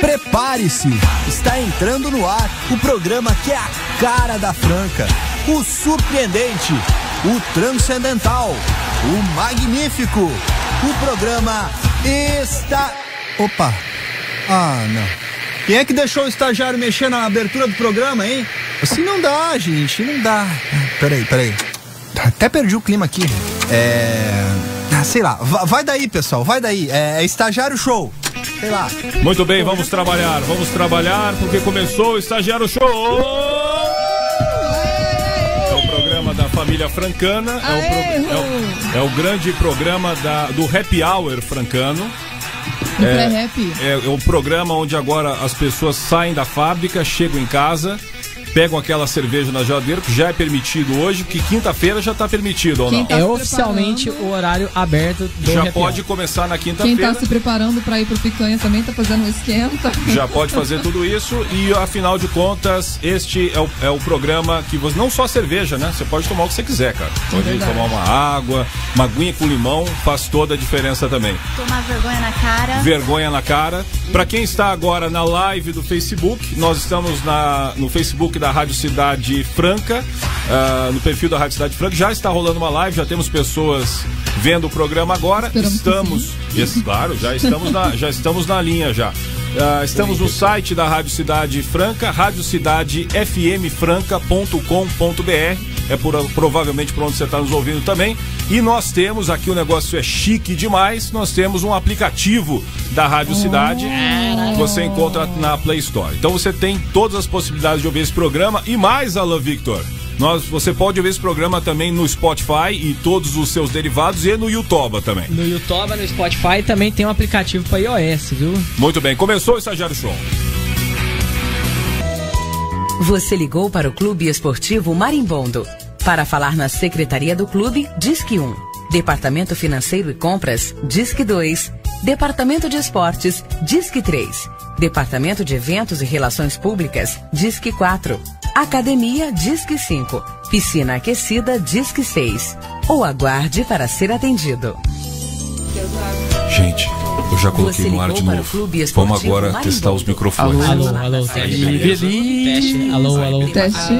Prepare-se! Está entrando no ar o programa que é a cara da Franca, o surpreendente, o transcendental, o magnífico, o programa está. Opa! Ah, não. Quem é que deixou o estagiário mexer na abertura do programa, hein? Assim não dá, gente, não dá. Peraí, peraí. Até perdi o clima aqui. É. ah, Sei lá, Va- vai daí, pessoal, vai daí. É, é estagiário show. Sei lá. Muito bem, vamos trabalhar, vamos trabalhar, porque começou o Estagiário Show! É o programa da família francana, é o, pro- é o- é o grande programa da- do Happy Hour francano. No É, é, é o programa onde agora as pessoas saem da fábrica, chegam em casa, pegam aquela cerveja na geladeira, que já é permitido hoje, que quinta-feira já está permitido ou não? Quem tá É oficialmente o horário aberto do Já pode começar na Quem quinta-feira. tá se preparando pra ir pro picanha também tá fazendo um esquenta. já pode fazer tudo isso e afinal de contas este é o, é o programa que você não só cerveja né você pode tomar o que você quiser cara pode verdade. tomar uma água uma aguinha com limão faz toda a diferença também Tomar vergonha na cara. vergonha na cara para quem está agora na live do Facebook nós estamos na, no Facebook da Rádio Cidade Franca ah, no perfil da Rádio Cidade Franca. Já está rolando uma live já temos pessoas vendo o programa agora. Esperamos estamos Yes, claro já estamos na, já estamos na linha já. Ah, estamos no site da Rádio Cidade Franca, radiocidadefmfranca.com.br. É por, provavelmente por onde você está nos ouvindo também. E nós temos, aqui o negócio é chique demais, nós temos um aplicativo da Rádio Cidade que você encontra na Play Store. Então você tem todas as possibilidades de ouvir esse programa e mais, Alan Victor. Nós, você pode ouvir esse programa também no Spotify e todos os seus derivados e no YouTube também. No YouTube, no Spotify também tem um aplicativo para iOS, viu? Muito bem, começou o Estagiário Show. Você ligou para o Clube Esportivo Marimbondo. Para falar na secretaria do clube, Disque 1. Departamento Financeiro e Compras, Disque 2. Departamento de Esportes, Disque 3. Departamento de Eventos e Relações Públicas, Disque 4. Academia, Disque 5. Piscina Aquecida, Disque 6. Ou aguarde para ser atendido. Gente, eu já coloquei no ar de novo. Vamos agora Marimbondo. testar os microfones. Alô, alô, teste. Teste. Alô, alô. Teste.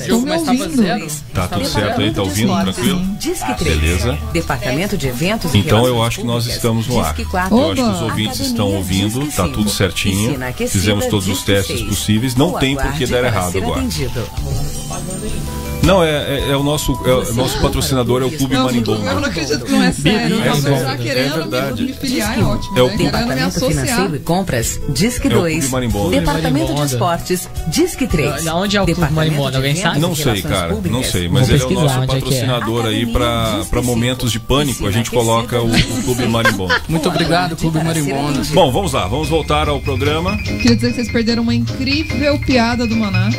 Estão me ouvindo? Tá tudo certo aí? Tá ouvindo? Tranquilo? Disque 3. Beleza. Departamento de Eventos Então eu acho que nós estamos no ar. Disque 4. Eu acho que os ouvintes estão ouvindo, tá 5. tudo certinho. Fizemos todos os testes 6. possíveis. Não tem por que dar errado agora. Não, é, é- é o nosso, é o nosso patrocinador é o Clube Não, Marimbondo. eu não acredito que não é sério. É é querendo verdade. me, me filiar é ótimo. É o né? Departamento. Financeiro e Compras, Disque É o 2. Clube Marimbondo. Departamento de. Esportes, Disque 3. Da- onde é o Clube de Alguém sabe? Não sei, cara, não sei, mas ele é o nosso é é. patrocinador aí pra momentos de pânico. A gente coloca o, o Clube Marimbondo. Muito obrigado, Clube Marimbondo. Bom, vamos lá, vamos voltar ao programa. Queria dizer que vocês perderam uma incrível piada do Maná.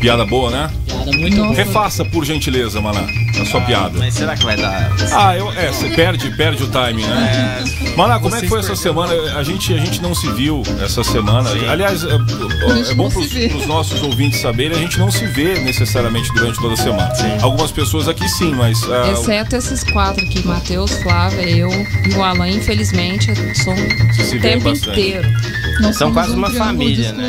Piada boa, né? Piada muito Nossa. Refaça, por gentileza, Maná, a sua piada. Mas será que vai dar? Ah, eu, é, você perde, perde o timing, né? Maná, como é que foi essa semana? A gente, a gente não se viu essa semana. Aliás, é, gente é bom para os nossos ouvintes saberem, a gente não se vê necessariamente durante toda a semana. Algumas pessoas aqui sim, mas. ah, Exceto esses quatro aqui, Matheus, Flávia, eu e o Alan, infelizmente, são o tempo bastante. inteiro. Nós São quase um uma família, né?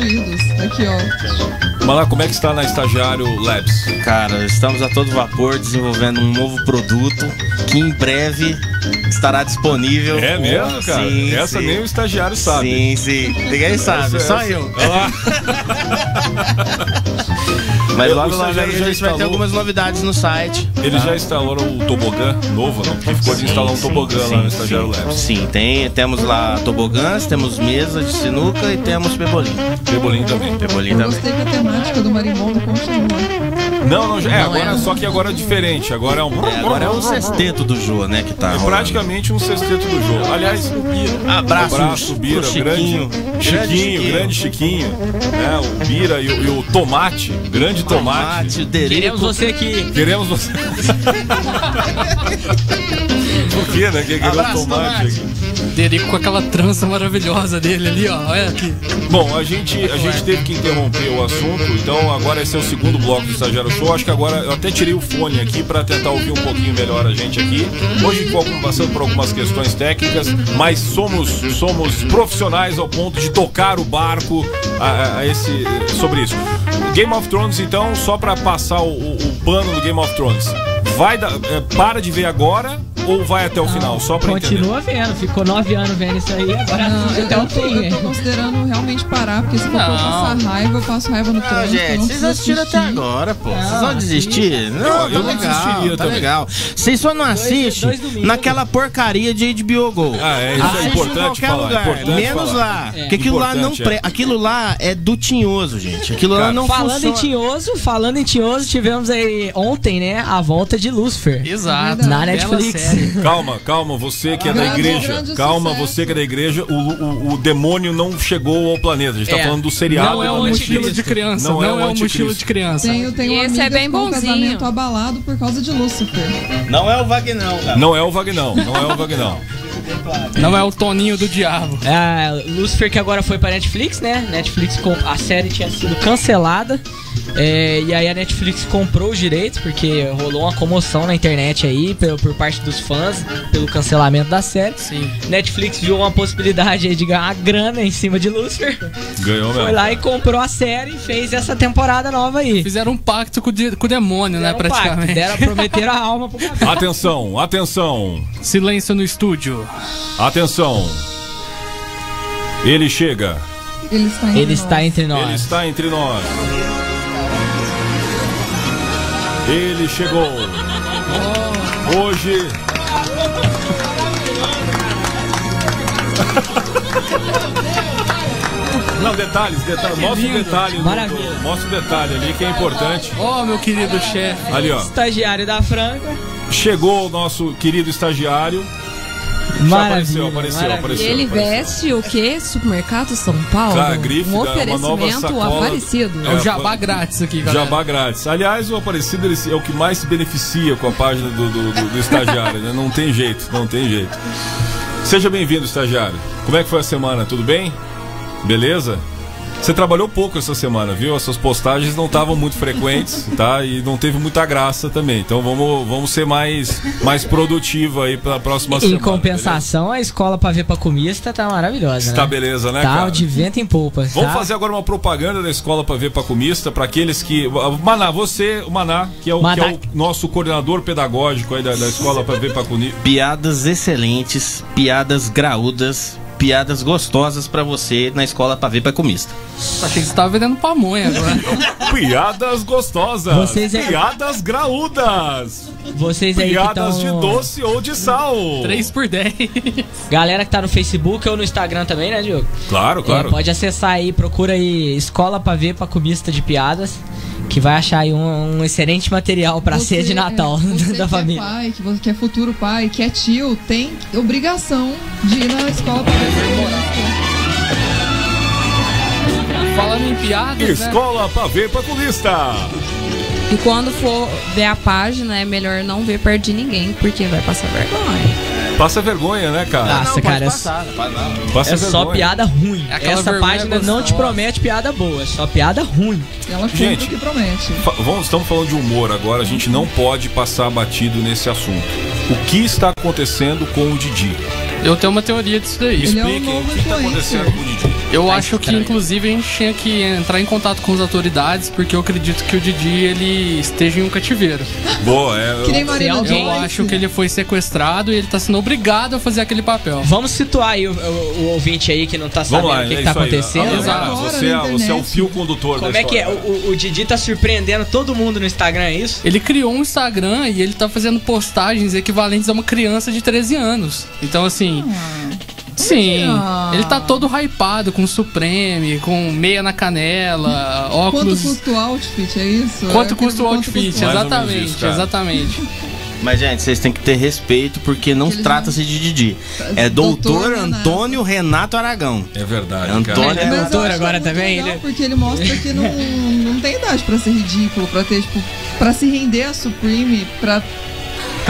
Aqui, ó. Maná, como é que está na Estagiário Labs? Cara, estamos a todo vapor desenvolvendo um novo produto que em breve estará disponível. É mesmo, cara? Sim, Essa sim. nem o estagiário sabe. Sim, sim. Ninguém sabe, Essa- só essa- eu. Ah, Mas Eu- logo, logo já a gente vai ter instalou. algumas novidades no site. Ele já instalou o tobogã novo, não? Porque ficou de Sim, instalar um sim, tobogã lá sim, no Estagiário sim. Labs. Sim, tem, temos lá tobogãs, temos mesa de sinuca e temos pebolim. Pebolim também. Pebolim Eu também. gostei que a temática do marimbondo continua. Não, não, é, agora, é. só que agora é diferente. Agora é um. É, agora é o sexteto do Jô, né, que tá É rolando. praticamente um sexteto do jogo. Aliás, Abraço, abraço, Bira, pro grande Chiquinho. Chiquinho, grande Chiquinho. né, o Bira e o, e o Tomate, grande Tomate. Tomate. Queremos você aqui. Queremos você. Por quê, né? Que queremos Abraço, tomate Tomate. Derico com aquela trança maravilhosa dele ali, ó. Olha aqui. Bom, a gente, a gente teve que interromper o assunto, então agora esse é o segundo bloco do Estagiário Show. Acho que agora eu até tirei o fone aqui para tentar ouvir um pouquinho melhor a gente aqui. Hoje passando por algumas questões técnicas, mas somos, somos profissionais ao ponto de tocar o barco a, a- esse, sobre isso. Game of Thrones, então, só para passar o, o- o pano do Game of Thrones. Vai dar, é, para de ver agora ou vai até o final? Só entender. Continua vendo, ficou nove anos vendo isso aí, agora Não, eu, até o eu tô, eu tô fim. considerando realmente parar, porque se for pra passar raiva, eu passo raiva no trânsito. gente, não vocês assistiram até assistir. agora, pô. Vocês Não, vão desistir? Não, Eu- tá eu não legal, desistiria tá também. legal. Vocês só não assistem naquela porcaria de HBO Go. Ah, é, isso é Assiste em importante qualquer falar, lugar, importante menos falar. lá. Porque aquilo lá não é. pre... aquilo lá é do tinhoso, gente. Aquilo lá Cara, não Falando em funciona. Tinhoso, falando em Tinhoso, tivemos aí ontem, né, a volta de Lucifer. Exato. Na Netflix. Calma, calma, você que é da igreja. Calma, você que é da igreja. O, o, o demônio não chegou ao planeta. A gente tá É. falando do seriado. Não é um mochila de criança. Não Não, é é um mochila de criança. Tenho, tenho Esse é bem um bonzinho. casamento abalado por causa de Lúcifer. Não é o Vagnão, cara. Não é o Vagnão, não é o Vagnão. Não é o Toninho do Diabo. É, Lucifer que agora foi pra Netflix, né? Netflix a série tinha sido cancelada. É, e aí a Netflix comprou os direitos, porque rolou uma comoção na internet aí por, por parte dos fãs pelo cancelamento da série. Sim. Netflix viu uma possibilidade aí de ganhar grana em cima de Lucifer. Ganhou Foi mesmo. lá e comprou a série e fez essa temporada nova aí. Fizeram um pacto com o, di- com o demônio, né? Um pacto, Praticamente. Deram, prometeram a alma pro café. Atenção, atenção, Silêncio no estúdio. atenção. Ele chega, Ele está entre Ele nós. está entre nós. ele está entre nós. Ele chegou. Hoje. Não, detalhes, detalhes. Mostra o detalhe. Maravilha. do- Mostra o detalhe ali que é importante. Ó, meu querido chefe. Ali, ó. Estagiário da Franca. Chegou o nosso querido estagiário. Já Maravilha. apareceu, apareceu, maravilha. apareceu. Ele apareceu. veste o quê? Supermercado São Paulo? Cara, grife um dá uma nova oferecimento sacola. aparecido. É É, o jabá grátis aqui, galera. Jabá grátis. Aliás, o Aparecido ele é o que mais se beneficia com a página do, do- do- do estagiário, né? Não tem jeito, não tem jeito. Seja bem-vindo, estagiário. Como é que foi a semana? Tudo bem? Beleza? Você trabalhou pouco essa semana, viu? As suas postagens não estavam muito frequentes, tá? E não teve muita graça também. Então vamos, vamos ser mais, mais produtivo aí pra próxima semana. Em compensação, a escola pra ver pra comista tá maravilhosa, beleza? né? Tá beleza, né, Tá cara? de vento em polpa. Vamos tá? fazer agora uma propaganda da escola para ver pacumista para aqueles que Maná, você, o Maná, que é o, Maná. que é o nosso coordenador pedagógico aí da, da escola para ver pacumista. Piadas excelentes, piadas graúdas, piadas gostosas pra você na escola pra ver pra comista. Achei que você tava vendendo pamonha agora. Piadas gostosas, Vocês é- piadas graúdas, Vocês aí que piadas tão... de doce ou de sal. 3 por 10. Galera que tá no Facebook ou no Instagram também, né, Diogo? Claro, É, claro. pode acessar aí, procura aí Escola pra ver pra comista de piadas. Que vai achar aí um, um excelente material pra Você- ceia de Natal é, você da que família. É pai, que, você, que é futuro pai, que é tio, tem obrigação de ir na escola para ver Falando em piadas, né? Escola para ver pacumista. E quando for ver a página, é melhor não ver perto de ninguém, porque vai passar vergonha. Passa vergonha, né, cara? Nossa, cara, é, Passa é só piada ruim. É aquela Essa página não te promete piada boa, é só piada ruim. Ela Gente. o que promete. Fa- Vamos, estamos falando de humor agora, a gente não pode passar batido nesse assunto. O que está acontecendo com o Didi? Eu tenho uma teoria disso daí. Ele é um Expliquem o que está acontecendo com o Didi. Eu Ai, acho que, caralho. inclusive, a gente tinha que entrar em contato com as autoridades, porque eu acredito que o Didi ele esteja em um cativeiro. Boa, é. Que nem eu- Marina alguém- Eu Joyce. acho que ele foi sequestrado e ele tá sendo obrigado a fazer aquele papel. Vamos situar aí o, o- o ouvinte aí que não tá sabendo lá, o que, é que tá aí. acontecendo. Exato. Agora Você, é, você é o fio condutor Como da é que é? história. O, o- o Didi tá surpreendendo todo mundo no Instagram, é isso? Ele criou um Instagram e ele tá fazendo postagens equivalentes a uma criança de 13 anos. Então, assim. Sim, Ah. ele tá todo hypado com Supreme, com meia na canela, Quanto óculos. custa o outfit, é isso? Quanto É custa o quanto outfit? custa Exatamente, isso, exatamente. Mas, gente, vocês têm que ter respeito porque não trata-se de Didi. É Doutor doutor. Antônio Renato Aragão. É verdade, Antônio cara. é eu doutor agora também, legal, né? Porque ele mostra que não, não tem idade pra ser ridículo, pra ter, tipo, pra se render a Supreme, pra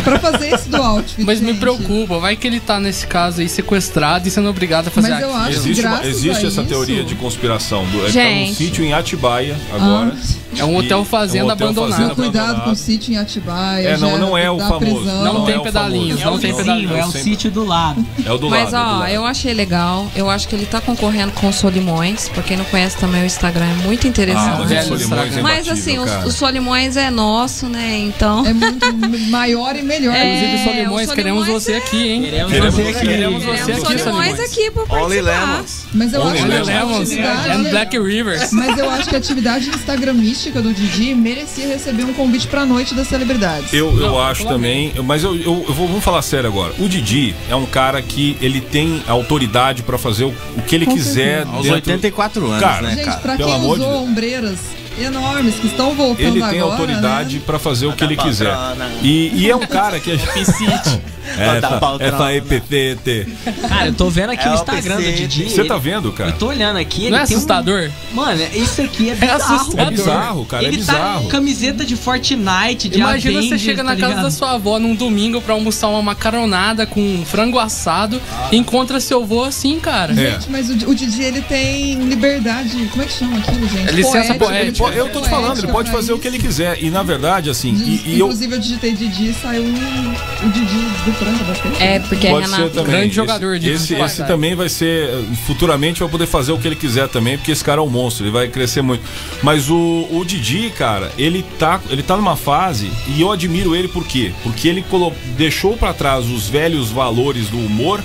Pra fazer esse do outfit. Mas me gente. preocupa, vai que ele tá nesse caso aí sequestrado e sendo obrigado a fazer Mas eu aquilo. acho Existe, uma- existe essa isso- teoria de conspiração. Do, ele tá num Gente. sítio em Atibaia agora. É um hotel E- fazenda é um hotel abandonado. fazenda Cuidado com o abandonado. sítio em Atibaia. É, não, não é o da famoso. prisão. Não tem é o pedalinhos, não tem É o pedalinhos. é o sempre- sítio do lado. É o do Mas lado. é do ó, lado. eu achei legal. Eu acho que ele tá concorrendo com o Solimões. Pra quem não conhece também o Instagram é muito Ah, interessante. mas velho o Solimões é Mas assim, os- cara. o, Solimões é nosso, né? Então. É muito maior e melhor. É, Inclusive, o Solimões, queremos Solimões você é- aqui, hein? Queremos, você aqui. Queremos você aqui, Solimões Solimões. aqui pra Only participar. Mas eu Only acho que a atividade- Black Rivers. Mas eu acho que a atividade instagramística do Didi merecia receber um convite pra noite das celebridades. Eu, eu Não, acho também, mas eu, eu, eu vou, vamos falar sério agora. O Didi é um cara que ele tem autoridade pra fazer o, o que ele Com quiser certeza. Aos dentro. 84 anos, Cara, né, Gente, cara? pra quem de usou Deus. ombreiras enormes que estão voltando Ele agora, tem autoridade né? pra fazer o que ele quiser. E, e é um cara que. é, Da patrona. F-A-E-P-T-T. Cara, eu tô vendo aqui É Instagram do. Didi. Você tá vendo, cara? Eu tô olhando aqui, ele Não é tem um- assustador? Mano, isso aqui é bizarro. assustador. É bizarro, cara, ele é tá bizarro. com camiseta de Fortnite, de Imagina você Avengers, chega na tá casa da sua avó num domingo pra almoçar uma macaronada com frango assado e encontra seu avô assim, cara. É. Gente, mas o, o Didi ele tem liberdade. Como é que chama aquilo, gente? É licença poética. Pô, Eu tô te falando, ele pode fazer o que ele quiser. E na verdade, assim, e, e eu. Inclusive eu digitei Didi e saiu o Didi do Franca Basquete. É, porque Pode a ser Renata. também. Grande Esse- jogador de esse, esse também vai ser. Futuramente vai poder fazer o que ele quiser também, porque esse cara é um monstro, ele vai crescer muito. Mas o, o Didi, cara, ele tá, ele tá numa fase, e eu admiro ele por quê? Porque ele colo- deixou pra trás os velhos valores do humor.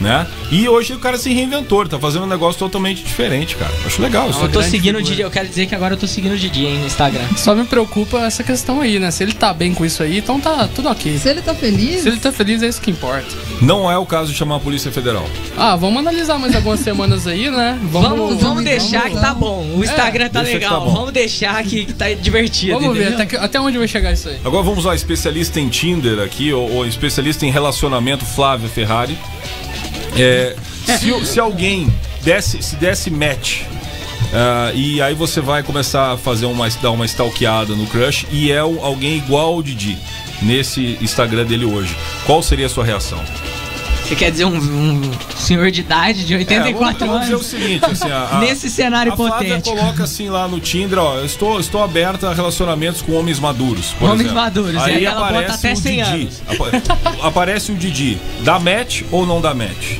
Né? E hoje o cara se reinventou, tá fazendo um negócio totalmente diferente, cara. Acho legal isso. Eu tô seguindo o figura. Didi, eu quero dizer que agora eu tô seguindo o Didi hein, no Instagram. Só me preocupa essa questão aí, né? Se ele tá bem com isso aí, então tá tudo ok. Se ele tá feliz, Se ele tá feliz, é isso que importa. Não é o caso de chamar a Polícia Federal. Ah, vamos analisar mais algumas semanas aí, né? Vamos, Vamos, vamos deixar que tá bom. O Instagram tá deixa que legal. tá vamos deixar que, que tá divertido. vamos ver entendeu? até, que- até onde vai chegar isso aí. Agora vamos ao especialista em Tinder aqui, ou, ou especialista em relacionamento Flávio Ferrari. É, se, se alguém desse, se desse match. ah, e aí você vai começar a fazer uma, dar uma stalkeada no crush e é alguém igual ao Didi nesse Instagram dele hoje. Qual seria a sua reação? Você quer dizer um, um senhor de idade de É, 84 vamos, vamos dizer o anos? seguinte, assim, a, a- Nesse cenário a Flávia hipotético. coloca assim lá no Tinder, ó, eu estou, estou aberta a relacionamentos com homens maduros. por Homens exemplo. maduros, e Aí, aí ela bota aparece até o 100 Didi. anos. Apa- aparece o Didi. Dá match ou não dá match?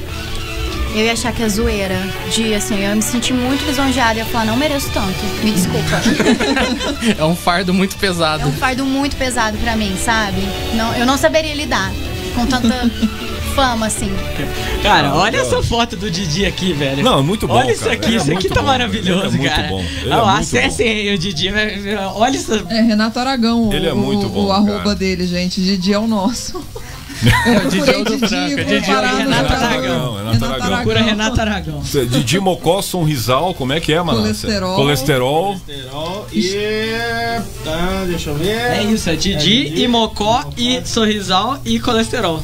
Eu ia achar que é zoeira. De assim, eu ia me senti muito lisonjeada. Eu ia falar, não mereço tanto. Me desculpa. É um fardo muito É pesado. um fardo muito pesado pra mim, sabe? Não, eu não saberia lidar com tanta fama assim. Cara, Ah, olha não. essa foto do Didi aqui, velho. Não, é muito bom, Olha isso cara. aqui, Ele é isso aqui muito tá bom, maravilhoso, ele é muito cara. bom, ele é Não, muito acessem aí o Didi. vai- Olha isso. é Renato Aragão o, Ele é muito o- bom, o arroba cara. dele, gente. Didi é o nosso. É, o Didi é o do Franca. Didi é o Renato cara- Aragão, Renato Aragão. Procura Renato Aragão. Didi Mocó, Sonrisal, como é que é, mano? Colesterol. Colesterol. E. Tá, deixa eu ver. É isso, é Didi, e Mocó, e Sorrisal e colesterol.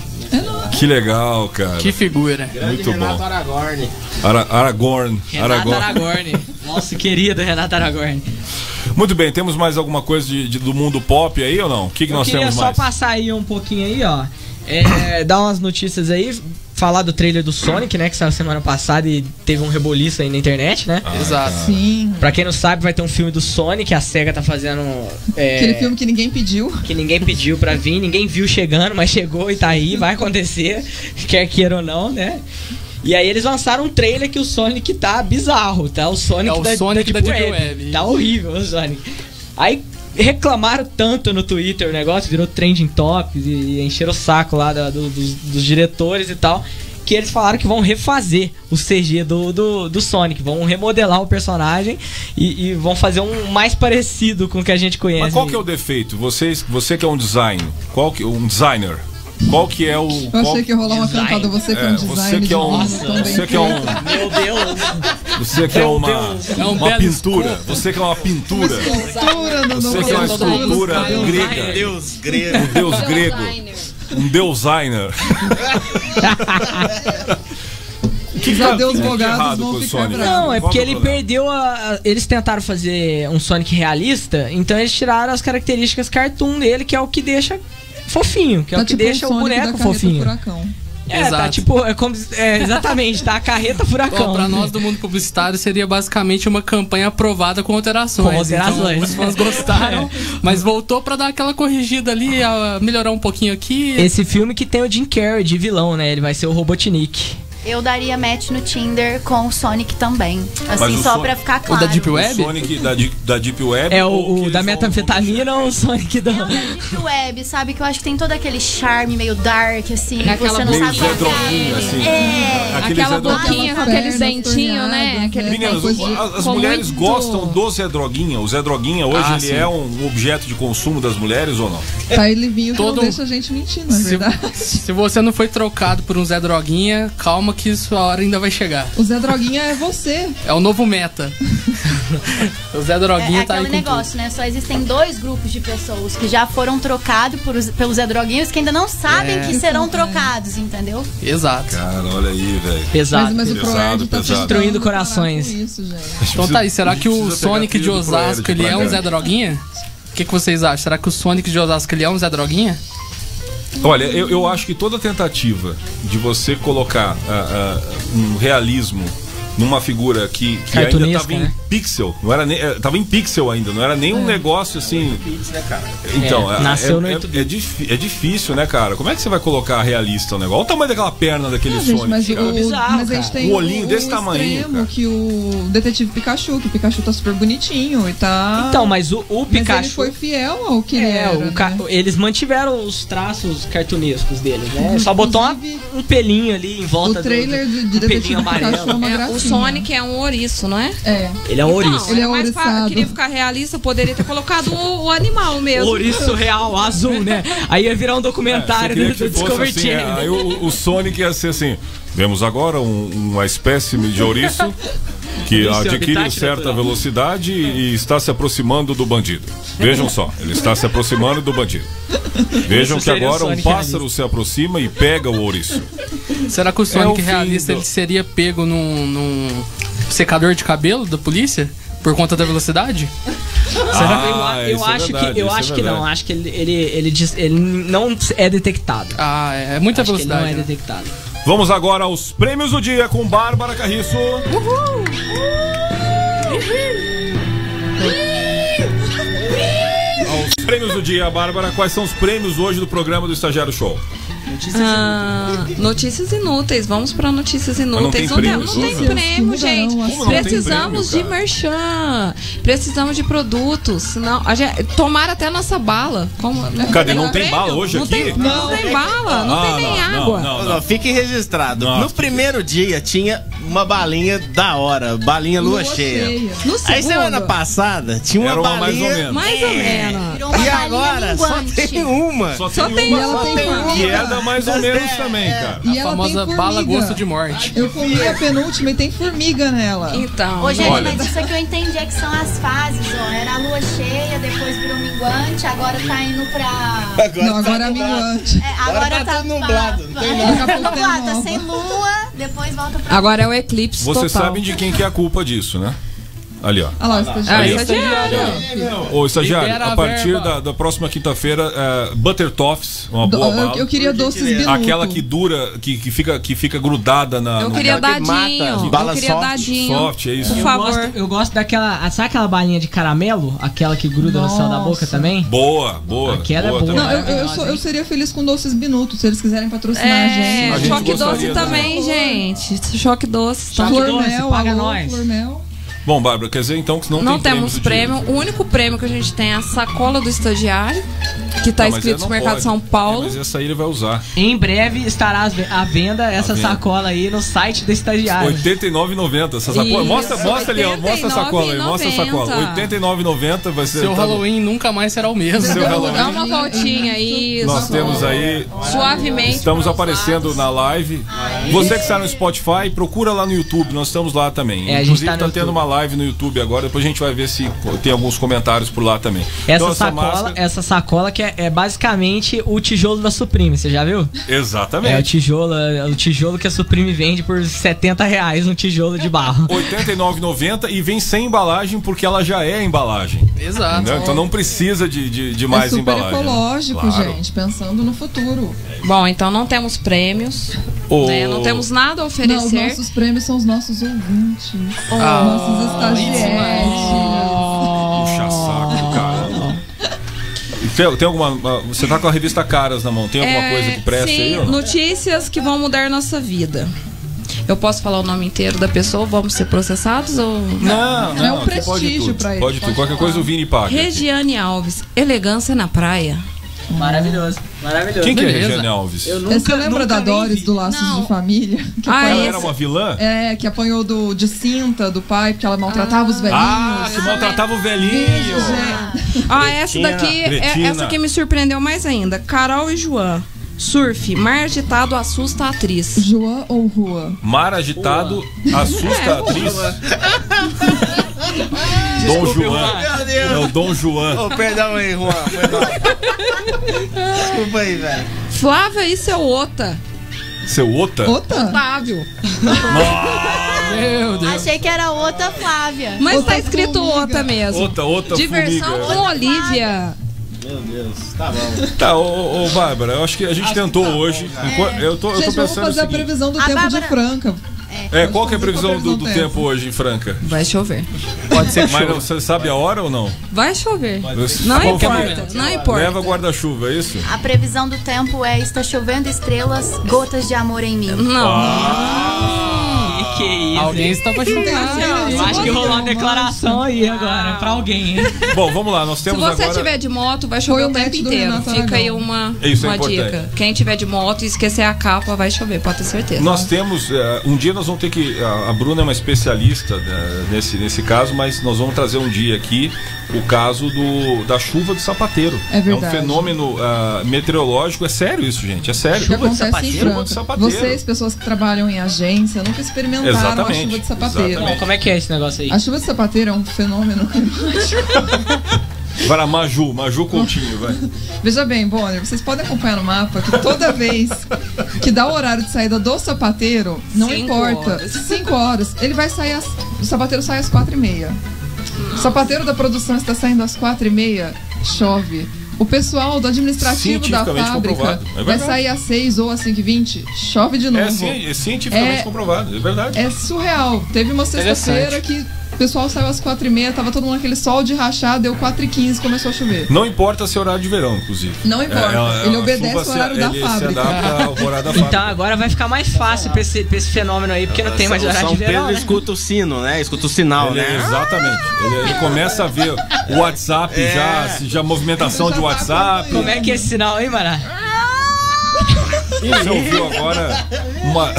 Que legal, cara. Que figura. Muito Renato bom. Aragorn. Ara Aragorn. Renato Aragorn. Aragorn. Nosso querido Renato Aragorn. Muito bem, temos mais alguma coisa de, de- do mundo pop aí ou não? O que, que Eu nós queria temos só mais? passar aí um pouquinho aí, ó. É, dar umas notícias aí. Falar do trailer do Sonic, né? Que saiu semana passada e teve um reboliço aí na internet, né? Ah, Exato. Sim. Pra quem não sabe, vai ter um filme do Sonic, a SEGA tá fazendo. é, Aquele filme que ninguém pediu. que ninguém pediu pra vir, ninguém viu chegando, mas chegou e tá aí, vai acontecer, quer queira ou não, né? E aí eles lançaram um trailer que o Sonic tá bizarro, tá? O Sonic, É o da, Sonic da da Deep Deep Web. Web. Tá horrível o Sonic. Aí reclamaram tanto no Twitter o negócio, virou trending topics e, e encheram o saco lá da- do- dos, dos diretores e tal. Que eles falaram que vão refazer o CG do, do, do Sonic, vão remodelar o personagem e, e vão fazer um mais parecido com o que a gente conhece. Mas qual que é o defeito? Vocês, você que é um design, qual que, um designer, qual que é o... Eu qual- achei que ia rolar uma Design. cantada. Você que é um É, design. você que é um, você que é um, Meu Deus! você que é uma, É um uma pintura, você que é uma pintura, Escultura no você que é uma escultura grega, Deus grego. um deus grego, um deusigner. O que Os tá- adeus o que tá bogados vão ficar. Não, é porque que o ele problema? perdeu a, a- Eles tentaram fazer um Sonic realista, então eles tiraram as características cartoon dele, que é o que deixa fofinho, que é Tá o que tipo deixa o boneco carreta fofinho. furacão. É, tá Exato. tipo, é como, é, exatamente, tá a carreta furacão. Ó, pra nós do mundo publicitário seria basicamente uma campanha aprovada com alterações. Com alterações. Então, os fãs gostaram, mas voltou pra dar aquela corrigida ali, a melhorar um pouquinho aqui. Esse filme que tem o Jim Carrey de vilão, né? Ele vai ser o Robotnik. Eu daria match no Tinder com o Sonic também. Assim, o só Son- pra ficar O claro. da Deep O Web? Sonic da, Deep- da Deep Web. É o, o da metanfetamina ou o Sonic da. Não, da Deep Web, sabe? Que eu acho que tem todo aquele charme meio dark, assim. É aquela você não Meio sabe Zé qual Droguinha, é. assim. É. Aquele Aquela boquinha com aqueles dentinhos, né? Aquele? Meninas, o- as, as mulheres muito- gostam do Zé Droguinha. O Zé Droguinha hoje Ah, ele sim. é um objeto de consumo das mulheres ou não? Tá ele vinho que Todo- não deixa a gente mentir, na Se, verdade. se você não foi trocado por um Zé Droguinha, calma que sua hora ainda vai chegar. O Zé Droguinha é você. É o novo meta. o Zé É, Droguinha é tá aí aquele com tudo. negócio, né? Só existem dois grupos de pessoas que já foram trocados por, os- pelos Zé Droguinhos que ainda não sabem É. que serão trocados, entendeu? Exato. Cara, olha aí, velho. Pesado. Mas, mas o Pesado, tá pesado. Destruindo corações. Isso. Então tá aí, será que o Sonic de Osasco ele é um. Zé Droguinha? O que, que vocês acham? Será que o Sonic de Osasco ele é um Zé Droguinha? Olha, eu, eu acho que toda tentativa de você colocar ah, ah, um realismo numa figura que, que ainda estava em né? pixel, não era nem, eh, tava em pixel ainda, não era nem um negócio assim. Então, É, é, nasceu é, no é, 8 é, é difícil, né, cara? Como é que você vai colocar realista o negócio? Olha o tamanho daquela perna daquele Não, gente, Sonic, mas, cara. o, bizarro, mas a gente cara. tem Um olhinho o, desse o tamanho, cara. que o detetive Pikachu, que o Pikachu tá super bonitinho e tá... Então, mas o, o Mas Pikachu. ele foi fiel ao que ele É, era, o ca- né? eles mantiveram os traços cartunescos deles, né? Só botou uma- um pelinho ali em volta O trailer do, de, um de pelinho Detetive Pikachu é amarelo. uma É, gracinha. O Sonic é um ouriço, não é? É. Ele é um ouriço. Não, Ele é mais ouriçado. queria ficar realista, poderia ter colocado o, o animal mesmo. Ouriço real, azul, né? Aí ia virar um É, documentário queria do, Discovery assim, é, Channel. aí o, o Sonic ia ser assim. Vemos agora um- uma espécime de ouriço que é adquire certa natural. velocidade e está se aproximando do bandido. Vejam só, ele está se aproximando do bandido. Vejam Isso que o agora um pássaro se aproxima e pega o ouriço. Será que o É Sonic o fim realista do- ele seria pego num, num secador de cabelo da polícia? Por conta da velocidade? Ah, eu é acho verdade, que, eu isso é acho que não. Acho que ele, ele, ele, diz- ele não é detectado. Ah, é muita acho que ele não velocidade. é né? detectado. Vamos agora aos prêmios do dia com Bárbara Carriço. Aos prêmios do dia, Bárbara, quais são os prêmios hoje do programa do Estagiário Show? Ah, notícias inúteis. Vamos pra notícias inúteis. não tem não, prêmio, não tem Suzy? prêmio, Não, gente. não tem Precisamos prêmio, de merchan. Precisamos de produtos. Senão, a gente, tomar até nossa bala. Como, não Cadê? Não tem prêmio? bala hoje não aqui? Tem, não, tem bala, não Ah, tem nem não, água. Não, não, Não, não. fique registrado. Nossa, no primeiro dia tinha uma balinha da hora, balinha lua, cheia. No Aí semana passada tinha uma uma mais balinha. ou menos. mais ou menos. Virou uma E agora só tem uma. Só tem tem uma, ela só tem tem é da mais ou menos também, é. cara. E A ela famosa bala gosto de morte. Eu comi a penúltima e tem formiga nela. Então, Ô, gente, Olha. mas isso aqui eu entendi é que são as fases, ó. Era a lua cheia, depois virou minguante, agora tá indo pra. Não, agora é minguante. É, agora, Agora tá tá, nublado, não tem é, nada. A tá nublado, tá sem lua, depois volta pra. agora é o eclipse Vocês sabem de quem que é a culpa disso, né? Ali, ó. Olha lá, o Ah, estagiário. estagiário. Ô, estagiário, Libera a a partir da, da próxima quinta-feira, é, Butter Toffs, uma Do- boa eu, bala. eu queria doces binuto. Aquela que dura, que, que, fica, que fica grudada na. Eu no- queria que dadinho. bala Eu queria soft, dadinho. soft, é isso. Por Eu favor. gosto, eu gosto daquela. Sabe aquela balinha de caramelo? Aquela que gruda no céu da boca Nossa. também? Boa, boa. Aquela é boa. também. Não, eu, eu, sou- eu seria feliz com doces binutos, se eles quiserem patrocinar a É, gente. A gente choque doce também, gente. Choque doce. Choque também. doce, paga nós. Flormel. Bom, Bárbara, quer dizer então que não, Não tem temos dia. prêmio. O único prêmio que a gente tem é a sacola do estagiário, que tá Não, mas escrito no Mercado pode. São Paulo. É, mas essa aí ele vai usar. Em breve estará à venda essa venda. sacola aí no site do estagiário. R$ 89,90 essa sacola. Isso. Mostra, mostra ali, ó, mostra a sacola aí, mostra a sacola. R$ 89,90 vai ser. Seu tá bom. Halloween nunca mais será o mesmo. Seu Halloween. Dá uma voltinha, isso. Nós temos aí. Suavemente. Estamos aparecendo lados. na live Você que está no Spotify, procura lá no YouTube, nós estamos lá também. É, a gente Inclusive tá tá, no tendo YouTube. uma live no YouTube agora, depois a gente vai ver se tem alguns comentários por lá também. Essa Então, sacola, máscara- essa sacola que é, é basicamente o tijolo da Supreme, você já viu? Exatamente. É o tijolo, é o tijolo que a Supreme vende por 70 reais um tijolo de barro. R$ 89,90 e vem sem embalagem porque ela já é a embalagem. Exato. Entendeu? Então não precisa de, de, de mais é super embalagem. ecológico, Claro. gente, pensando no futuro. Bom, então não temos prêmios, Ô, né? Não temos nada a Não, os oferecer. nossos prêmios são os nossos ouvintes. Ah, nossos estagiários. Puxa saco, cara. E Tem, tem alguma. Você tá com a revista Caras na mão, tem alguma É, coisa que presta sim, aí? Ou não? notícias que vão mudar nossa vida. Eu posso falar o nome inteiro da pessoa? Vamos ser processados ou Não, não, É um prestígio tudo. pra ele, Pode tudo. pode Qualquer coisa o Vini paga. aqui. Regiane Alves, elegância na praia. Maravilhoso, maravilhoso. Quem que é Beleza. Regiane Alves? Eu Você lembra nunca da Doris vi. do Laços Não. de Família? Que Ah, Ela era uma vilã? É, que apanhou do, de cinta do pai, porque ela maltratava os velhinhos. Ah, que maltratava o velhinho. Gente, Ah, essa daqui, é, Cretina. essa aqui me surpreendeu mais ainda. Carol e João. Surf, mar agitado assusta a atriz. João ou Rua? Mar agitado assusta a atriz. Dom Juan. Juan. É o Dom Juan. Ô, perdão aí, Juan. Desculpa aí, velho. Flávia e seu Ota. Seu Ota? Ota? Otávio. Meu Deus. Achei que era outra Flávia. Mas Outra tá escrito formiga. Ota mesmo. Ota, Ota, Diversão formiga. com Olivia. Meu Deus, tá bom. Tá, ô, ô, Bárbara, eu acho que a gente tentou hoje. Enqu- Eu tô, eu tô Gente, vamos pensando o fazer a seguinte. previsão do A tempo Bárbara- de Franca. É, qual que é a previsão do, do tempo tempo hoje em Franca? Vai chover. Pode ser que Mas chova. você sabe a hora ou não? Vai chover. Não qual é? importa, não importa. Leva guarda-chuva, é isso? A previsão do tempo é está chovendo estrelas, gotas de amor em mim. Não. Ah. Que é isso? Alguém está apaixonado. Eu acho que rolou uma declaração aí agora pra alguém, hein? Bom, vamos lá, nós Se temos você agora. tiver de moto, vai chover o o tempo inteiro. Fica aí uma, Isso é uma importante. dica. Quem tiver de moto e esquecer a capa, vai chover, pode ter certeza. Nós temos. eh, um dia nós vamos ter que. A, a Bruna é uma especialista né, nesse, nesse caso, mas nós vamos trazer um dia aqui o caso do, da chuva do sapateiro. É verdade. um fenômeno ah, meteorológico. É sério isso, gente. É sério. Que acontece em Chuva de Franca. sapateiro. Vocês, pessoas que trabalham em agência, nunca experimentaram Exatamente, a chuva de sapateiro. exatamente. Como é que é esse negócio aí? A chuva de sapateiro é um fenômeno Vai lá, Maju, Maju Coutinho, vai. Veja bem, Bonner, vocês podem acompanhar no mapa que toda vez que dá o horário de saída do sapateiro, não Cinco importa, horas. 5 horas, ele vai sair às, o sapateiro sai às quatro e meia. O sapateiro da produção está saindo às quatro e meia, chove. O pessoal do administrativo da fábrica é vai sair às 6 ou às 5 e 20 chove de novo. É, ci- é cientificamente É- comprovado, é verdade. É surreal. Teve uma sexta-feira que o pessoal saiu às quatro e meia, tava todo mundo naquele sol de rachar, deu 4 e 15 começou a chover. Não importa se é horário de verão, inclusive. Não importa, É, é, ele a obedece o se- horário da ele fábrica. Se adapta ao horário da fábrica. Então agora vai ficar mais fácil pra esse, pra esse fenômeno aí, porque não tem mais horário São de verão, Pedro né? escuta o sino, né? Escuta o sinal, Ele- né? Exatamente. Ele, ele começa a ver o WhatsApp É. já, se já movimentação de Já tá WhatsApp. Como é que é esse sinal aí, Mará? Você ouviu agora uma.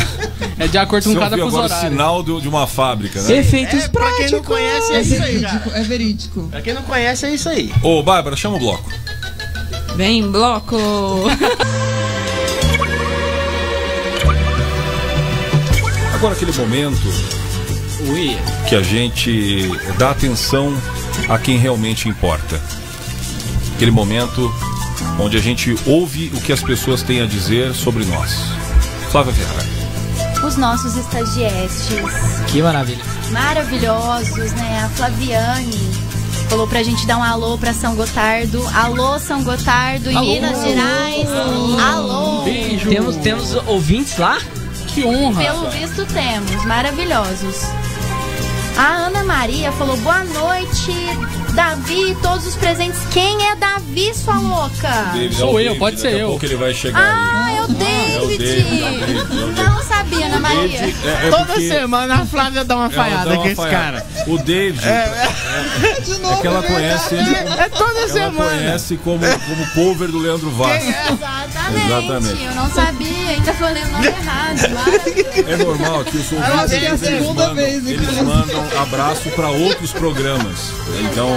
É de acordo Você com cada ouviu fuso agora o horário. sinal do- de uma fábrica, né? Efeitos É, pra quem não conhece, é É isso aí, cara. verídico, é verídico. Pra quem não conhece, é isso aí. Ô, Bárbara, chama o bloco. Vem, bloco. Agora aquele momento Ui. que a gente dá atenção a quem realmente importa. Aquele momento onde a gente ouve o que as pessoas têm a dizer sobre nós. Flávia Ferrara. Os nossos estagiestes Que maravilha. maravilhosos, né? A Flaviane falou pra gente dar um alô pra São Gotardo. Alô, São Gotardo, em Minas Gerais. Alô! Temos, temos ouvintes lá? Que honra. Pelo visto temos, maravilhosos. A Ana Maria falou: boa noite, Davi e todos os presentes. Quem é Davi, sua louca? Sou eu, pode ser daqui a eu. pouco ele vai chegar Ah, aí. É o David. é é é. Não sabia, Ana Maria. David é- é Toda porque semana a Flávia dá uma falhada com esse falhada. cara. O David De novo, é que ela né? conhece ele. É toda Ela semana. conhece como, como cover do Leandro Vaz. Exatamente. Exatamente. Eu não sabia, ainda falei o nome errado. É normal que os é ouvintes eles segunda mandam, vez, eles mandam abraço para outros programas. Então,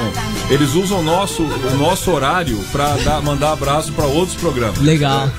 eles usam o nosso, o nosso horário para mandar abraço para outros programas. Legal.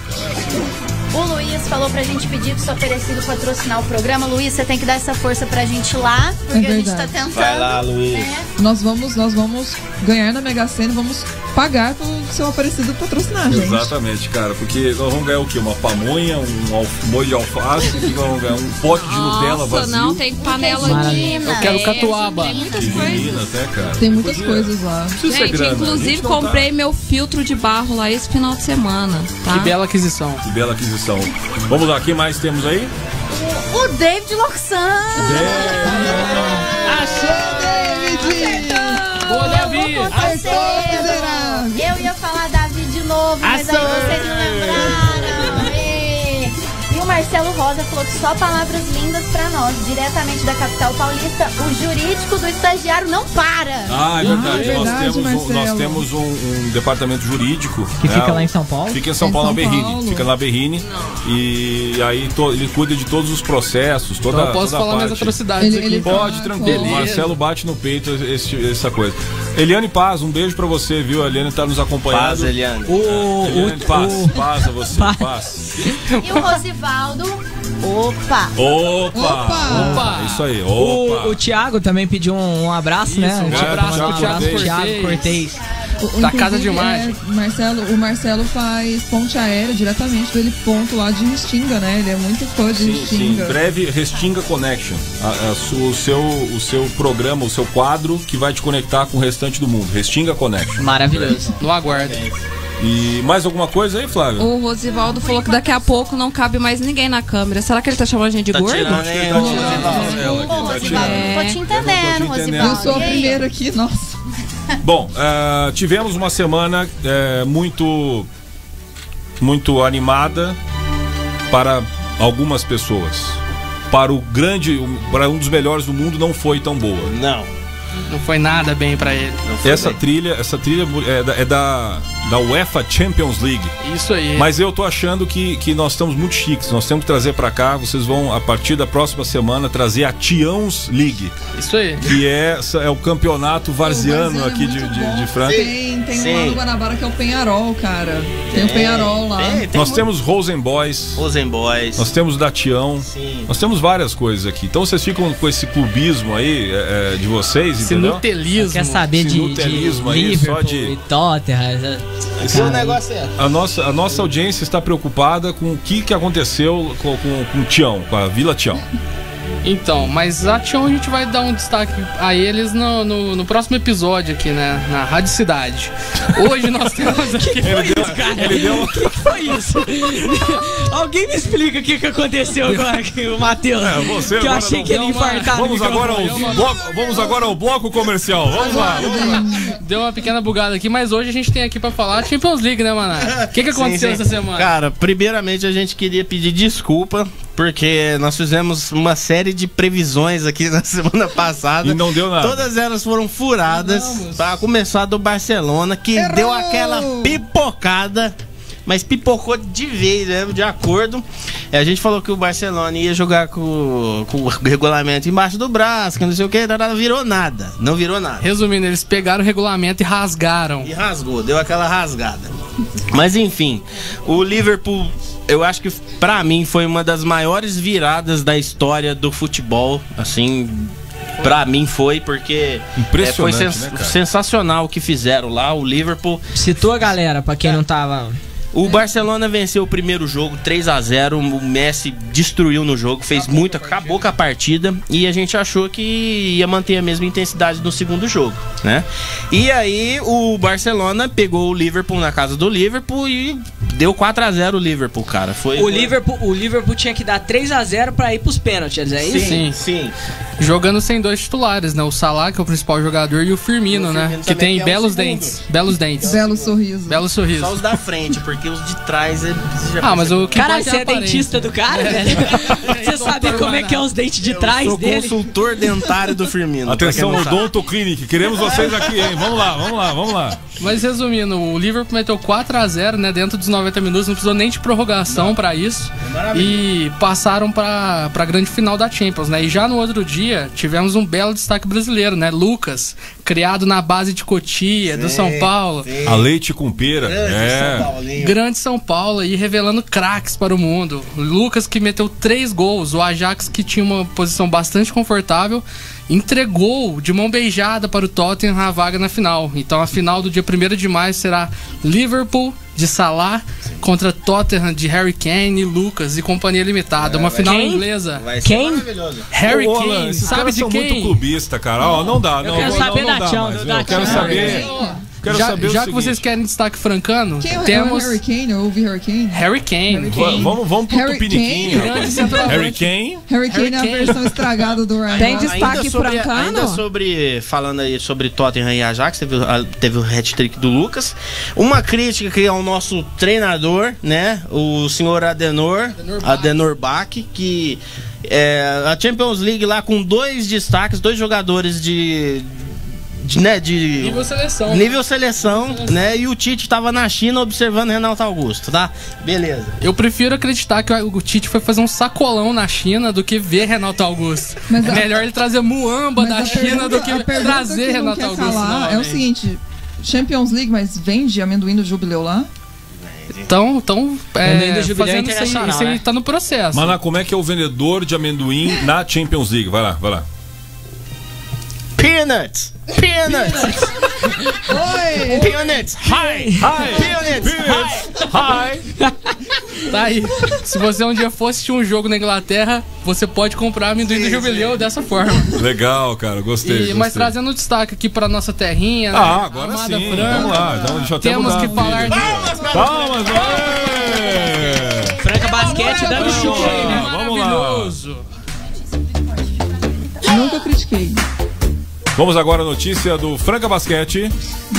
O Luiz falou pra gente pedir pro seu oferecido patrocinar o programa. Luiz, você tem que dar essa força pra gente lá, porque a gente tá tentando. Vai lá, Luiz. né? Nós vamos, nós vamos ganhar na Mega Sena e vamos pagar pro seu oferecido patrocinar, gente. Exatamente, cara, porque nós vamos ganhar o quê? Uma pamonha, um alf- molho de alface, o que nós vamos ganhar? Um pote de Nutella Nossa, vazio. não, tem panela de. Eu quero É, catuaba. Tem muitas coisas. até, cara. Tem muitas Podia- coisas lá. Gente, grana, inclusive tá- comprei meu filtro de barro lá esse final de semana, tá? Que bela aquisição. Que bela aquisição. Vamos lá, quem mais temos aí? O David Loxan. Boa, Davi! Eu vou com você. Eu ia falar Davi de novo, mas aí vocês não Marcelo Rosa falou que só palavras lindas pra nós, diretamente da capital paulista. O jurídico do estagiário não para. Ah, é verdade. é nós, verdade, temos um, nós temos um, um departamento jurídico. Que né? fica lá em São Paulo? Fica em São Em Paulo, São na Berrine. Paulo. Fica na Berrine. E aí to- ele cuida de todos os processos, toda, Então eu posso toda falar minhas parte. atrocidades Ele- aqui. ele- Pode, Ah, tranquilo. beleza. Marcelo bate no peito esse- essa coisa. Eliane Paz, um beijo pra você, viu? A Eliane tá nos acompanhando. Paz, Eliane. O, Eliane, o, paz, o- paz a você, Paz. paz. E o Rosivaldo. Opa! Opa! Opa! Opa! É Isso aí, o, opa! o Thiago também pediu um, um abraço, né? Isso, um Thiago abraço pro Thiago pro Thiago Cortez. Cortez. O- Da casa de é, imagem. Marcelo, o Marcelo faz ponte aérea diretamente dele ponto lá de Restinga, né? Ele é muito fã de Sim, sim, Restinga. breve Restinga Connection. A- a o, seu, o seu programa, o seu quadro que vai te conectar com o restante do mundo. Restinga Connection. Maravilhoso. No aguardo. E mais alguma coisa aí, Flávio? O Rosivaldo falou que daqui a pouco não cabe mais ninguém na câmera. Será que ele tá chamando a gente de Tá gordo? tirando? Tá tá Rosivaldo, tirando. tô te entendendo, entendendo. Eu Rosivaldo. sou a E primeira aqui, nossa. Bom, ah, tivemos uma semana eh, muito, muito animada para algumas pessoas. Para o grande, para um dos melhores do mundo, não foi tão boa. Não. Não foi nada bem pra ele. Essa bem. trilha, essa trilha é da, é da, da UEFA Champions League. Isso aí. Mas eu tô achando que, que nós estamos muito chiques. Nós temos que trazer para cá. Vocês vão, a partir da próxima semana, trazer a Tiãos League, Isso aí. que é, é o campeonato varziano é aqui de, muito de, de Franca. Tem, tem um Sim. lá no Guanabara que é o Penharol, cara. Tem o Penharol lá. Tem, tem Nós muito. temos Rosen Boys, Rosen Boys. nós temos da Tião. Sim. Nós temos várias coisas aqui. Então vocês ficam com esse clubismo aí é, é, de vocês, Esse entendeu? nutelismo. Quer saber esse de, de nutelismo aí, Liverpool só de- e Tottenham. É o negócio é. A nossa, a nossa audiência está preocupada com o que, que aconteceu com, com, com o Tião, com a Vila Tião. Então, mas a Tião a gente vai dar um destaque a eles no, no, no próximo episódio aqui, né? Na Rádio Cidade. Hoje nós temos aqui. Ele deu, ele deu, O que que foi isso? Alguém me explica o que, que aconteceu agora com o Matheus. É, você que eu achei não- que ele no Vamos agora, ao microfone. bloco, vamos agora ao bloco comercial. Vamos lá, vamos lá. Deu uma pequena bugada aqui, mas hoje a gente tem aqui pra falar Champions League, né, Maná? O que, que aconteceu Sim, sim. essa semana? Cara, primeiramente a gente queria pedir desculpa, porque nós fizemos uma série de previsões aqui na semana passada. E não deu nada. Todas elas foram furadas. Pra começar do Barcelona, que Errou! deu aquela pipocada. Mas pipocou de vez, né? De acordo. É, A gente falou que o Barcelona ia jogar com, com o regulamento embaixo do braço, que não sei o que, não virou nada. Não virou nada. Resumindo, eles pegaram o regulamento e rasgaram. E rasgou, deu aquela rasgada. Mas enfim, o Liverpool, eu acho que pra mim foi uma das maiores viradas da história do futebol, assim, pra mim foi porque Impressionante, é, foi sens- né, sensacional o que fizeram lá, o Liverpool. Situa a galera, pra quem não tava. O Barcelona venceu o primeiro jogo 3 a 0 o Messi destruiu no jogo, fez muito, acabou com a partida e a gente achou que ia manter a mesma intensidade no segundo jogo, né? E aí o Barcelona pegou o Liverpool na casa do Liverpool e deu 4 a 0 o Liverpool, cara. Foi O Liverpool, o Liverpool tinha que dar 3 a 0 pra ir pros pênaltis, é isso? Sim, Sim. sim. Jogando sem dois titulares, né? O Salah, que é o principal jogador, e o Firmino, o né? Firmino Que também, tem que é belos dentes. Belos dentes. Belo sorriso. Belo sorriso. Só os da frente, porque os de trás já Ah, mas o que Caralho, importa você é a aparência. dentista do cara, velho? Você sabe como é que é os dentes de trás sou dele? consultor dentário do Firmino. Atenção. Odonto Clinic. Queremos vocês aqui, hein? Vamos lá, vamos lá, vamos lá. Mas resumindo, o Liverpool meteu 4 a 0 né? Dentro dos 90 minutos, não precisou nem de prorrogação pra isso. E passaram pra, pra grande final da Champions, né? E já no outro dia, tivemos um belo destaque brasileiro, né? Lucas, criado na base de Cotia, do São Paulo. A leite com pera. É. Grande São Paulo e revelando craques para o mundo. Lucas que meteu três gols, o Ajax que tinha uma posição bastante confortável entregou de mão beijada para o Tottenham a vaga na final. Então a final do dia 1 de maio será Liverpool de Salah contra Tottenham de Harry Kane Lucas e companhia limitada. Uma final Quem? inglesa. Quem? Harry Ô, Alan, Kane, esses sabe de são muito quem? clubista, cara. Ó, não dá, não, quero não, saber não da tchau, Eu quero saber. Quero já saber o já que seguinte. vocês querem destaque francano, Quem é temos Harry Kane? Eu ouvi Harry Kane. Harry Kane. Vamos, vamos pro Harry Tupiniquim. Harry Kane. Harry Kane é a versão estragada do Ryan. Tem destaque ainda sobre, francano? ainda sobre falando aí sobre Tottenham e Ajax, teve, teve o hat-trick do Lucas. Uma crítica que é o nosso treinador, né? O senhor Adenor, Adenor Bach, que é, a Champions League lá com dois destaques, dois jogadores de, de né, de Nível seleção. nível seleção, né? E o Tite tava na China observando Renato Augusto, tá? Beleza. Eu prefiro acreditar que o Tite foi fazer um sacolão na China do que ver Renato Augusto. Mas é a- melhor ele trazer Muamba Mas da China pergunta- do que trazer que Renato Augusto. calar é o seguinte: Champions League, mas vende amendoim do jubileu lá? Então, então é, Jubileu fazendo isso aí, Internacional, isso aí né? tá no processo. Maná, como é que é o vendedor de amendoim na Champions League? Vai lá, vai lá. Peanuts! Peanuts! Oi! Peanuts! Hi! Hi! Peanuts! Hi! Tá aí. Se você um dia for assistir um jogo na Inglaterra, você pode comprar amendoim do Jubileu dessa forma. Legal, cara, gostei. E- gostei. mas trazendo destaque aqui pra nossa terrinha, né? Ah, agora Amada sim. Franca. Vamos lá. Então, deixa eu até Temos mudar que falar de... Palmas, aê! Franca Basquete dando show aí, né? Vamos lá. Maravilhoso. Nunca critiquei. Vamos agora à notícia do Franca Basquete.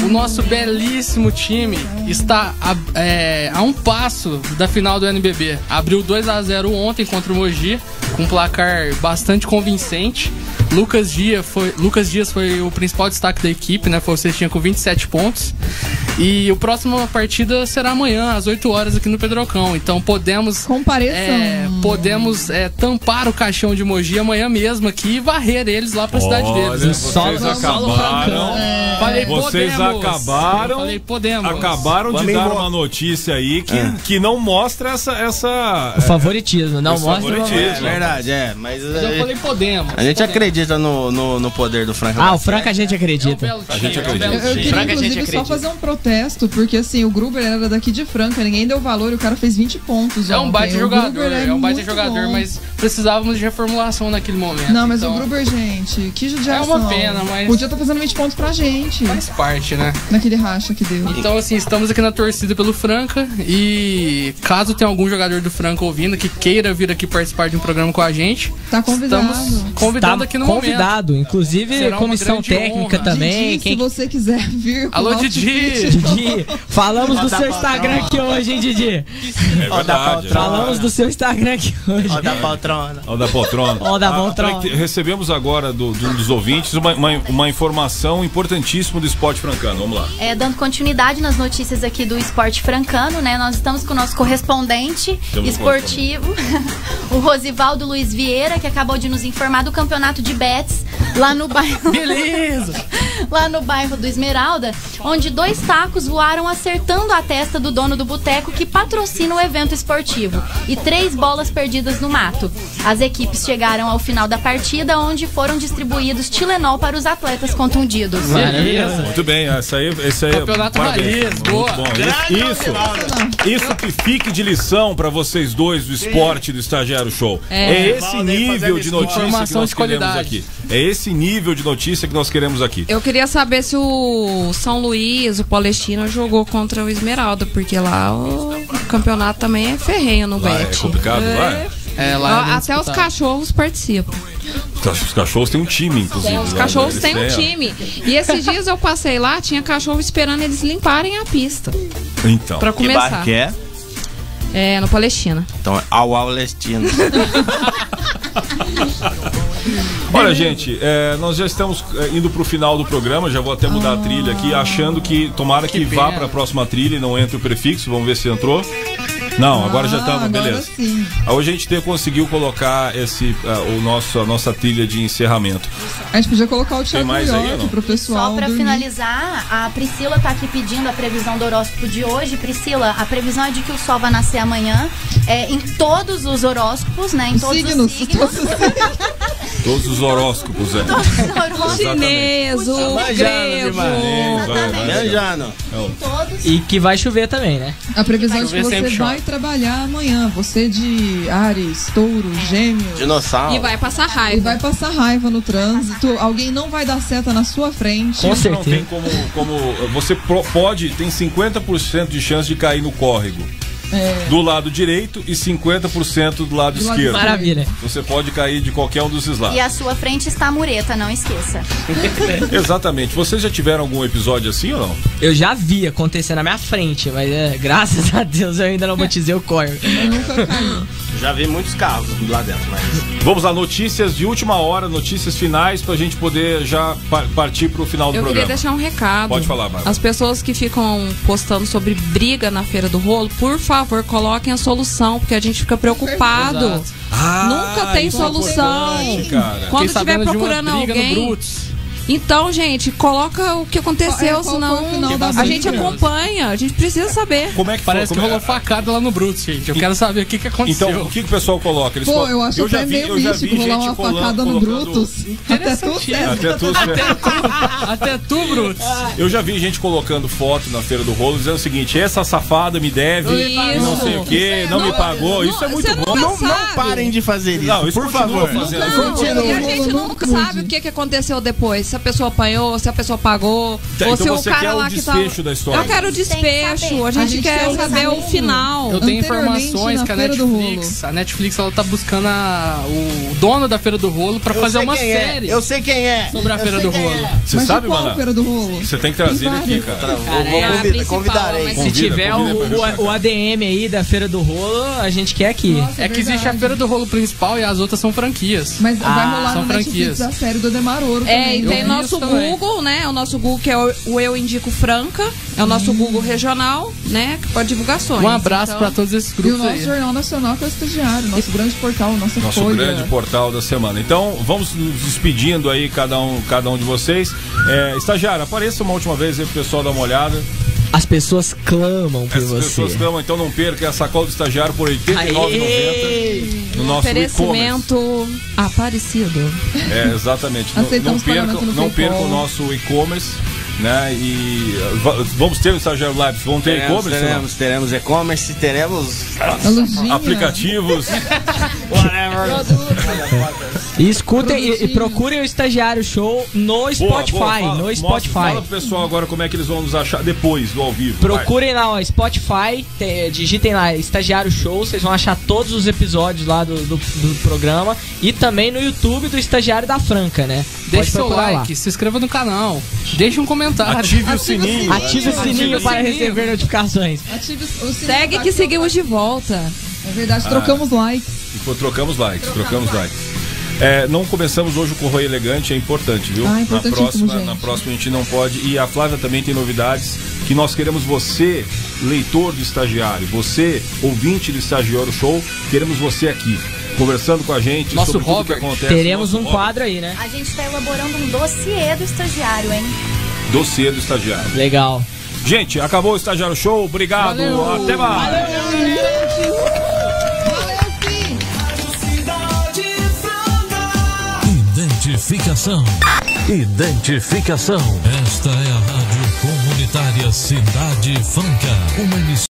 O nosso belíssimo time está a, é, a um passo da final do NBB. Abriu 2 a 0 ontem contra o Mogi, com um placar bastante convincente. Lucas Dias foi, Lucas Dias foi o principal destaque da equipe, né? Foi o cestinha com 27 pontos. E o próximo partida será amanhã, às 8 horas, aqui no Pedrocão. Então podemos. Compareçam. é, podemos é, tampar o caixão de Mogi amanhã mesmo aqui e varrer eles lá pra cidade Olha, deles. né? vocês Solo- solo acabaram. Falei, Vocês podemos. acabaram. Falei, podemos. Acabaram de dar uma notícia aí que, que não mostra essa. essa O favoritismo, não Esse mostra. favoritismo. É verdade, é. Mas Mas eu a, falei, podemos. a gente podemos. acredita no, no, no poder do Franca. Ah, o Franca a gente É um acredita. belo time, gente é acredita. Eu, queria, Franca a gente inclusive, só fazer um protesto, porque assim, o Gruber era daqui de Franca, ninguém deu valor e o cara fez 20 pontos. É um baita O jogador, é um baita jogador, bom. mas precisávamos de reformulação naquele momento. Não, mas então, o Gruber, gente, que judiação. É uma pena, mas- Podia estar fazendo 20 pontos pra gente. Faz parte, né? Naquele racha que deu. Então, assim, estamos aqui na torcida pelo Franca e caso tenha algum jogador do Franca ouvindo que queira vir aqui participar de um programa com a gente, Tá convidado. estamos convidando Tá aqui no momento. convidado, inclusive Será comissão técnica honra. também. Didi, quem se você quiser vir com Alô, o Didi! Didi, falamos do seu Instagram aqui hoje, hein, Didi? É verdade. Falamos do seu Instagram aqui hoje. Ó da poltrona. Ó da poltrona. Ó da Ah, poltrona. Recebemos agora do, de um dos ouvintes uma, uma, uma informação importantíssima do esporte francano. Vamos lá. É, dando continuidade nas notícias aqui do esporte francano, né? Nós estamos com o nosso correspondente Temos esportivo, o Rosivaldo Luiz Vieira, que acabou de nos informar do campeonato de bets lá no bairro. Beleza! lá no bairro do Esmeralda, onde dois tacos voaram acertando a testa do dono do boteco que patrocina o evento esportivo e três bolas perdidas no mato. As equipes chegaram ao final da partida, onde foram distribuídos Tilenol para os atletas contundidos. Beleza! Muito bem, essa aí, esse aí Campeonato parabéns. Raiz, boa. Muito bom. Isso, isso, isso que fique de lição pra vocês dois do esporte do Estagiário Show. É, É. esse nível de notícia que nós queremos aqui. É esse nível de notícia que nós queremos aqui. Eu queria saber se o São Luís, o Palestina, jogou contra o Esmeralda, porque lá o campeonato também é ferrenho no Lá é bet. complicado, É. lá é? É, lá é Até os cachorros participam. Os cachorros têm um time, inclusive. Os cachorros eles têm um ó. time. E esses dias eu passei lá, tinha cachorro esperando eles limparem a pista. Então. Pra Que bairro começar. que é? É, no Palestina. Então é ao Alestino. Olha, gente, é, nós já estamos é, indo pro final do programa, já vou até mudar a trilha aqui, achando que tomara que, Que vá pena. pra próxima trilha e não entre o prefixo, vamos ver se entrou. Não, agora já Ah, estamos, agora beleza. sim. Hoje a gente te- conseguiu colocar esse, ah, o nosso, a nossa trilha de encerramento. A gente podia colocar o Thiago mais aí York não? pro pessoal. Só pra dormir. finalizar, a Priscila tá aqui pedindo a previsão do horóscopo de hoje. Priscila, a previsão é de que o sol vai nascer amanhã. É, em todos os horóscopos, né? Em todos Signos, os signos. Todos os horóscopos, é. Todos os horóscopos. Chinês, o grego. vai, vai. Manjando. Todos. E que vai chover também, né? A previsão é de que você vai trabalhar amanhã. Você de Ares, Touro, Gêmeos. Dinossauro. E vai passar E raiva. vai passar raiva no trânsito. Alguém não vai dar seta na sua frente. Com Não certeza. tem como, como. Você pode, tem 50% de chance de cair no córrego. Do lado direito e 50% do lado Do lado esquerdo. Maravilha. Você pode cair de qualquer um desses lados. E à sua frente está a mureta, não esqueça. Exatamente. Vocês já tiveram algum episódio assim ou não? Eu já vi acontecer na minha frente, mas é, graças a Deus eu ainda não batizei o córrego. Eu nunca caí. Já vi muitos carros lá dentro, mas. Vamos lá, notícias de última hora, notícias finais, pra gente poder já pa- partir pro final do Eu queria programa. deixar um recado. Pode falar, Bárbara. As pessoas que ficam postando sobre briga na Feira do Rolo, por favor, coloquem a solução, porque a gente fica preocupado. Exato. Ah, Nunca tem é solução. Quando estiver sabendo de uma procurando alguém. Então, gente, coloca o que aconteceu, é, senão foi o final da a gente acompanha, a gente precisa saber. Como é que Parece foi? que Como é- rolou facada lá no Brutus, gente. Eu quero saber o que, que aconteceu. Então, o que, que o pessoal coloca? Eles Pô, eu acho já até vi- meio místico rolar uma facada no Brutus. Até tu, César. Até tu, Até tu, Brutus. Eu já vi gente colocando foto na feira do rolo dizendo o seguinte: essa safada me deve, e não sei o que, não, me pagou. Isso é muito você bom. Não, não parem de fazer isso, Não, isso por favor. Não, Continua. E a gente Não nunca sabe o que, que aconteceu depois. Se a pessoa apanhou, se a pessoa pagou. Tá, ou então se você o cara quer o lá que tá. da história. Eu quero o saber. A gente, A gente quer quer saber saber o final. Eu tenho informações que a Netflix, a Netflix ela tá buscando a- o dono da Feira do Rolo pra Eu fazer uma é. série Eu sei quem é. sobre a Feira do quem Rolo. é. Você Mas sabe, mano? feira do rolo? Você tem que trazer ele aqui, cara. Vou, Cara, vou é a convidar- principal, convidarei. mas Se Convida, tiver convida o, o, o ADM aí da Feira do Rolo, a gente quer aqui. Nossa, É que existe a. Feira do Rolo principal e as outras são franquias. Mas vai Ah, rolar são no Netflix franquias. a série do Ademar Ouro É, também. Tem nosso também. Google, né? O nosso Google que é o, o Eu Indico Franca. É o nosso Google regional, né? Para divulgações. Um abraço Então, pra todos esses E o grupos nosso aí. Jornal Nacional que é o estagiário, nosso grande portal, nossa Nosso folha. grande portal da semana. Então, vamos nos despedindo aí, cada um, cada um de vocês. É, estagiário, apareça uma última vez aí pro pessoal dar uma olhada. As pessoas clamam por Essas você. pessoas clamam, então não perca a sacola do estagiário por R$ 89,90 Aê! no nosso e-commerce. Oferecimento Aparecido. É, exatamente. Não, não percam, não percam o nosso e-commerce. Né? E va- vamos ter o Estagiário Lives, vamos ter e-commerce? não? teremos, teremos e-commerce, teremos. Lujinha. Aplicativos. E escutem e, e procurem o Estagiário Show no Spotify. Boa, boa, fala- no mostra- Spotify. Fala pro pessoal agora como é que eles vão nos achar depois do ao vivo. vai. Procurem lá, ó, Spotify, te- digitem lá Estagiário Show, vocês vão achar todos os episódios lá do, do, do programa e também no YouTube do Estagiário da Franca, né? Deixe seu procurar lá. like, se inscreva no canal, deixe um comentário. Ative o sininho. Ative o sininho o para sininho. receber notificações. Ative o sininho Segue que seguimos de volta. É verdade, trocamos likes. E, pô, trocamos likes, trocamos likes. É, não começamos hoje com o Correio Elegante, é importante, viu? Ah, na, próxima, gente. na próxima a gente não pode. E a Flávia também tem novidades que nós queremos você, leitor do estagiário, você, ouvinte do Estagiário Show, queremos você aqui, conversando com a gente Nosso sobre tudo Robert. que acontece. Teremos Nosso um Robert. quadro aí, né? A gente está elaborando um dossiê do estagiário, hein? Dossiê do estagiário. Legal. Gente, acabou o Estagiário Show, obrigado, Valeu. até mais. Identificação. Identificação. Esta é a Rádio Comunitária Cidade Franca. Uma emissora.